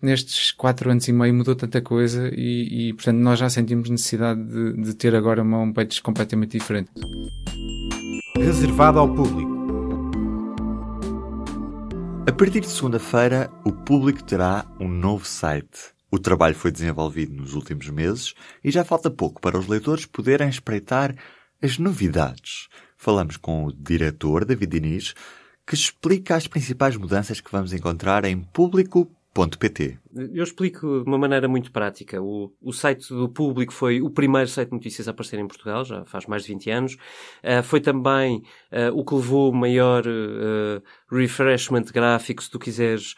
nestes quatro anos e meio mudou tanta coisa e, e portanto, nós já sentimos necessidade de, de ter agora uma homepage completamente diferente. Reservado ao público. A partir de segunda-feira, o público terá um novo site. O trabalho foi desenvolvido nos últimos meses e já falta pouco para os leitores poderem espreitar as novidades. Falamos com o diretor, David Diniz, que explica as principais mudanças que vamos encontrar em público.pt. Eu explico de uma maneira muito prática. O, o site do Público foi o primeiro site de notícias a aparecer em Portugal, já faz mais de 20 anos. Uh, foi também uh, o que levou maior uh, refreshment gráfico, se tu quiseres,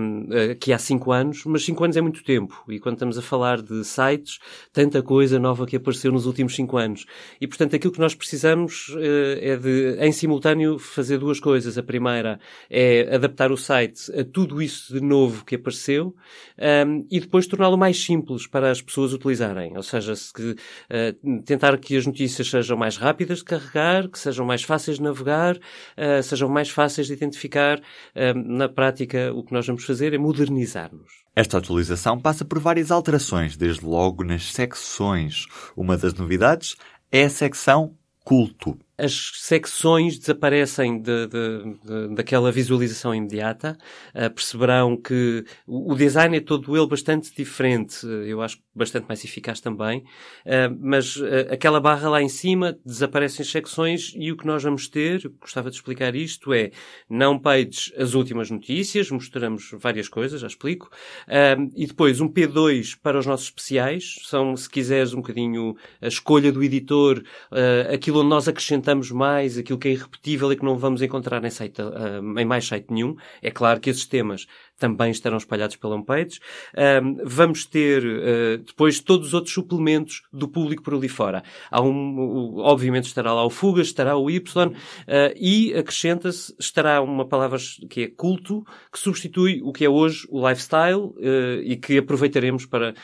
um, aqui há 5 anos. Mas 5 anos é muito tempo. E quando estamos a falar de sites, tanta coisa nova que apareceu nos últimos 5 anos. E, portanto, aquilo que nós precisamos é de, em simultâneo, fazer duas coisas. A primeira é adaptar o site a tudo isso de novo que apareceu um, e depois torná-lo mais simples para as pessoas utilizarem. Ou seja, se, uh, tentar que as notícias sejam mais rápidas de carregar, que sejam mais fáceis de navegar, uh, sejam mais fáceis de identificar. Uh, na prática, o que nós vamos fazer é modernizar-nos. Esta atualização passa por várias alterações, desde logo nas secções. Uma das novidades é a secção culto as secções desaparecem de, de, de, daquela visualização imediata. Uh, perceberão que o, o, design é todo ele bastante diferente. Eu acho bastante mais eficaz também. Uh, mas uh, aquela barra lá em cima desaparecem as secções e o que nós vamos ter, gostava de explicar isto, é não pages as últimas notícias, mostramos várias coisas, já explico. e depois um P2 para os nossos especiais. São, se quiseres, um bocadinho a escolha do editor, aquilo onde nós acrescentamos acrescentamos mais, aquilo que é irrepetível e que não vamos encontrar em, site, uh, em mais site nenhum. É claro que esses temas também estarão espalhados pela homepage. Um, vamos ter uh, depois todos os outros suplementos do público por ali fora. Há um, obviamente estará lá o Fugas, estará o Y uh, e acrescenta-se, estará uma palavra que é culto, que substitui o que é hoje o lifestyle uh, e que aproveitaremos para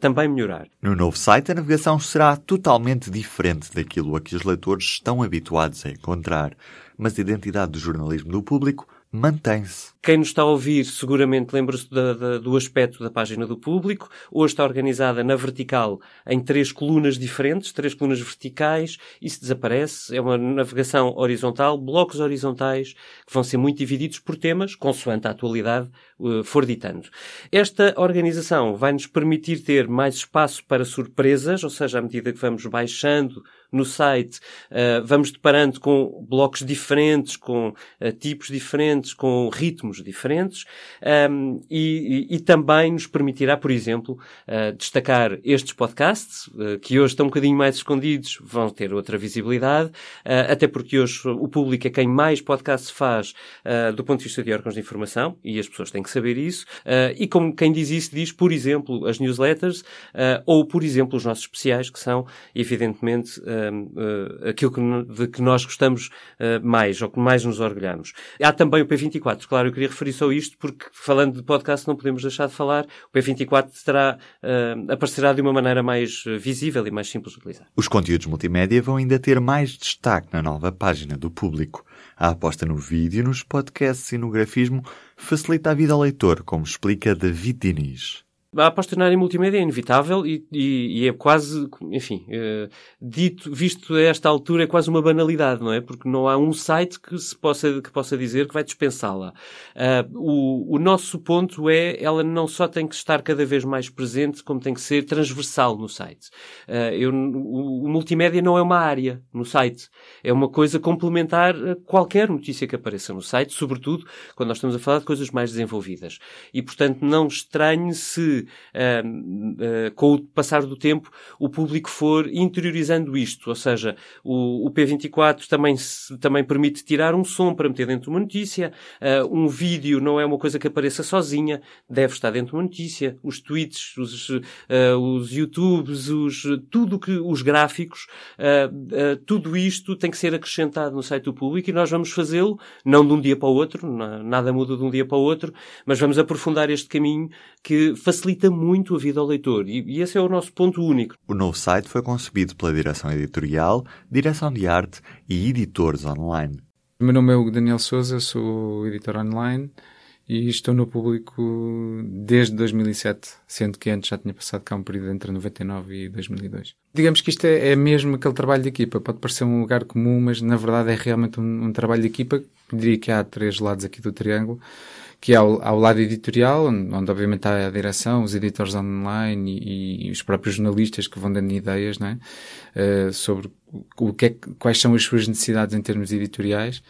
também melhorar. No novo site, a navegação será totalmente diferente daquilo a que os leitores estão habituados a encontrar, mas a identidade do jornalismo do público mantém-se. Quem nos está a ouvir seguramente lembra-se do aspecto da página do público. Hoje está organizada na vertical em três colunas diferentes, três colunas verticais. Isso desaparece. É uma navegação horizontal, blocos horizontais que vão ser muito divididos por temas, consoante a atualidade uh, for ditando. Esta organização vai nos permitir ter mais espaço para surpresas, ou seja, à medida que vamos baixando no site, uh, vamos deparando com blocos diferentes, com uh, tipos diferentes, com ritmos diferentes, um, e, e, e, também nos permitirá, por exemplo, uh, destacar estes podcasts, que hoje estão um bocadinho mais escondidos, vão ter outra visibilidade, até porque hoje o público é quem mais podcasts faz do ponto de vista de órgãos de informação, e as pessoas têm que saber isso, e como quem diz isso diz, por exemplo, as newsletters, ou, por exemplo, os nossos especiais, que são, evidentemente, uh, aquilo que, de que nós gostamos uh, mais, ou que mais nos orgulhamos. Há também o P24, claro, eu queria referir só isto, porque falando de podcast não podemos deixar de falar, o P24 terá, uh, aparecerá de uma maneira mais visível e mais simples de utilizar. Os conteúdos multimédia vão ainda ter mais destaque na nova página do público. A aposta no vídeo, nos podcasts e no grafismo facilita a vida ao leitor, como explica David Diniz. A aposta na área multimédia é inevitável e, e, e é quase, enfim, uh, dito, visto a esta altura, é quase uma banalidade, não é? Porque não há um site que se possa, que possa dizer que vai dispensá-la. Uh, o, o nosso ponto é, ela não só tem que estar cada vez mais presente, como tem que ser transversal no site. Uh, eu, o, o multimédia não é uma área no site. É uma coisa complementar a qualquer notícia que apareça no site, sobretudo quando nós estamos a falar de coisas mais desenvolvidas. E, portanto, não estranhe se uh, com o passar do tempo, o público for interiorizando isto. Ou seja, o, o P24 também, também permite tirar um som para meter dentro de uma notícia. Uh, um vídeo não é uma coisa que apareça sozinha, deve estar dentro de uma notícia. Os tweets, os, uh, os YouTubes, os, tudo que, os gráficos, tudo isto tem que ser acrescentado no site do público e nós vamos fazê-lo, não de um dia para o outro, nada muda de um dia para o outro, mas vamos aprofundar este caminho que facilita facilita muito a vida ao leitor e, e esse é o nosso ponto único. O novo site foi concebido pela direção editorial, direção de arte e editores online. O meu nome é Daniel Souza, sou editor online e estou no público desde 2007, sendo que antes já tinha passado cá um período entre 99 e 2002. Digamos que isto é, é mesmo aquele trabalho de equipa. Pode parecer um lugar comum, mas na verdade é realmente um, um trabalho de equipa. Diria que há três lados aqui do triângulo que é ao, ao, lado editorial, onde, onde obviamente há a direção, os editores online e, e os próprios jornalistas que vão dando ideias, não é? Uh, sobre o que é, quais são as suas necessidades em termos editoriais.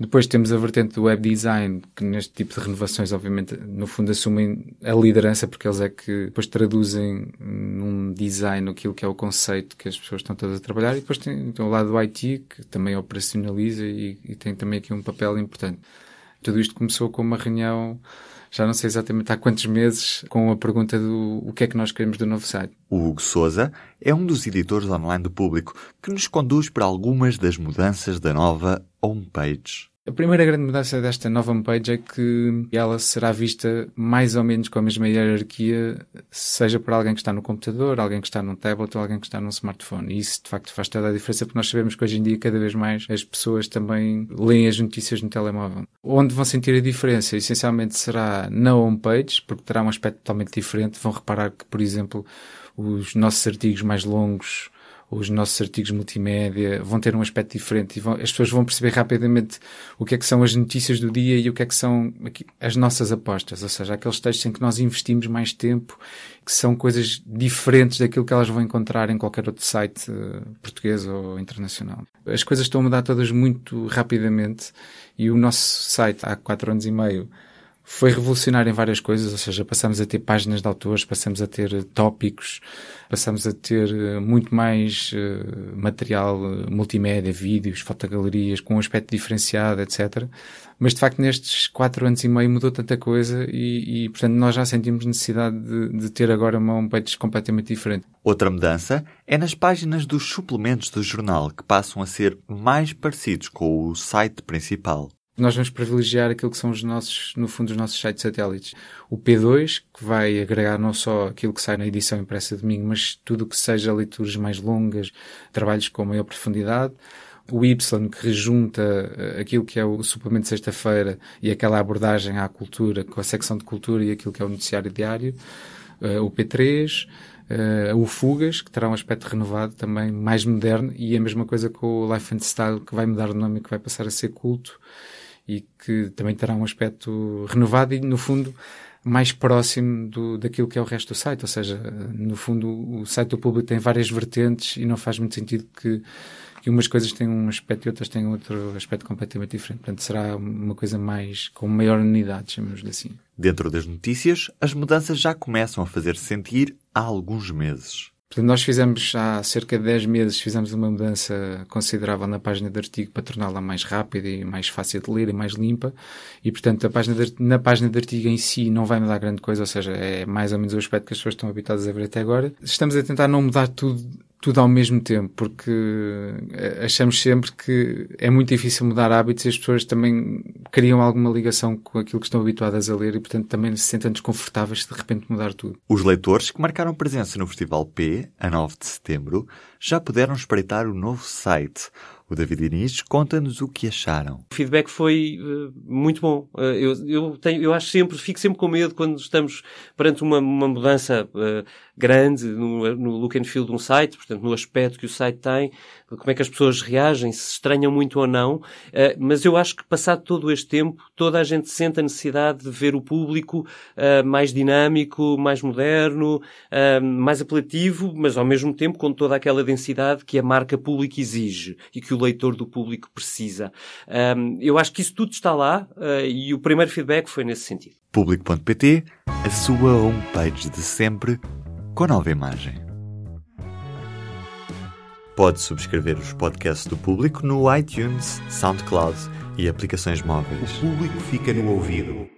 Depois temos a vertente do web design, que neste tipo de renovações, obviamente, no fundo assumem a liderança, porque eles é que depois traduzem num design aquilo que é o conceito que as pessoas estão todas a trabalhar. E depois tem, tem o lado do IT, que também operacionaliza e, e tem também aqui um papel importante. Tudo isto começou com uma reunião já não sei exatamente há quantos meses, com a pergunta do o que é que nós queremos do novo site. O Hugo Souza é um dos editores online do público que nos conduz para algumas das mudanças da nova homepage. A primeira grande mudança desta nova homepage é que ela será vista mais ou menos com a mesma hierarquia, seja por alguém que está no computador, alguém que está num tablet ou alguém que está num smartphone. E isso, de facto, faz toda a diferença porque nós sabemos que hoje em dia, cada vez mais, as pessoas também leem as notícias no telemóvel. Onde vão sentir a diferença, essencialmente, será na homepage, porque terá um aspecto totalmente diferente. Vão reparar que, por exemplo, os nossos artigos mais longos os nossos artigos multimédia vão ter um aspecto diferente e vão, as pessoas vão perceber rapidamente o que é que são as notícias do dia e o que é que são as nossas apostas, ou seja, aqueles textos em que nós investimos mais tempo, que são coisas diferentes daquilo que elas vão encontrar em qualquer outro site uh, português ou internacional. As coisas estão a mudar todas muito rapidamente e o nosso site há quatro anos e meio foi revolucionário em várias coisas, ou seja, passamos a ter páginas de autores, passamos a ter tópicos, passamos a ter eh, muito mais uh, material multimédia, vídeos, fotogalerias, com um aspecto diferenciado, etc. Mas de facto nestes quatro anos e meio mudou tanta coisa e, e portanto nós já sentimos necessidade de, de ter agora uma homepage completamente diferente. Outra mudança é nas páginas dos suplementos do jornal, que passam a ser mais parecidos com o site principal nós vamos privilegiar aquilo que são os nossos, no fundo, os nossos sites satélites. O P2, que vai agregar não só aquilo que sai na edição impressa de domingo, mas tudo o que seja leituras mais longas, trabalhos com maior profundidade. O Y, que rejunta eh, aquilo que é o suplemento de sexta-feira e aquela abordagem à cultura, com a secção de cultura e aquilo que é o noticiário diário. Eh, o P3, Uh, o Fugas, que terá um aspecto renovado também, mais moderno, e a mesma coisa com o Life and Style, que vai mudar o nome e que vai passar a ser culto e que também terá um aspecto renovado e, no fundo, mais próximo do, daquilo que é o resto do site. Ou seja, no fundo, o site do público tem várias vertentes e não faz muito sentido que, que umas coisas tenham um aspecto e outras tenham outro aspecto completamente diferente. Portanto, será uma coisa mais, com maior unidade, chamemos-lhe assim. Dentro das notícias, as mudanças já começam a fazer-se sentir há alguns meses. Portanto, nós fizemos há cerca de 10 meses fizemos uma mudança considerável na página de artigo para torná-la mais rápida e mais fácil de ler e mais limpa. E, portanto, a página de, na página de artigo em si não vai mudar grande coisa, ou seja, é mais ou menos o aspecto que as pessoas estão habituadas a ver até agora. Estamos a tentar não mudar tudo tudo ao mesmo tempo, porque eh, achamos sempre que é muito difícil mudar hábitos e as pessoas também criam alguma ligação com aquilo que estão habituadas a ler e, portanto, também se sentem desconfortáveis de repente mudar tudo. Os leitores que marcaram presença no Festival P, a 9 de setembro, já puderam espreitar o novo site. O David Inês conta-nos o que acharam. O feedback foi uh, muito bom. Uh, eu, eu, tenho, eu acho sempre, fico sempre com medo quando estamos perante uma, uma mudança uh, grande no, no look and feel de um site, portanto, no aspecto que o site tem, como é que as pessoas reagem, se estranham muito ou não. Mas eu acho que passado todo este tempo, toda a gente sente a necessidade de ver o público mais dinâmico, mais moderno, mais apelativo, mas ao mesmo tempo com toda aquela densidade que a marca pública exige e que o leitor do público precisa. eu acho que isso tudo está lá e o primeiro feedback foi nesse sentido. Público.pt, a sua homepage de sempre com nova imagem. Pode subscrever os podcasts do público no iTunes, SoundCloud e aplicações móveis. O público fica no ouvido.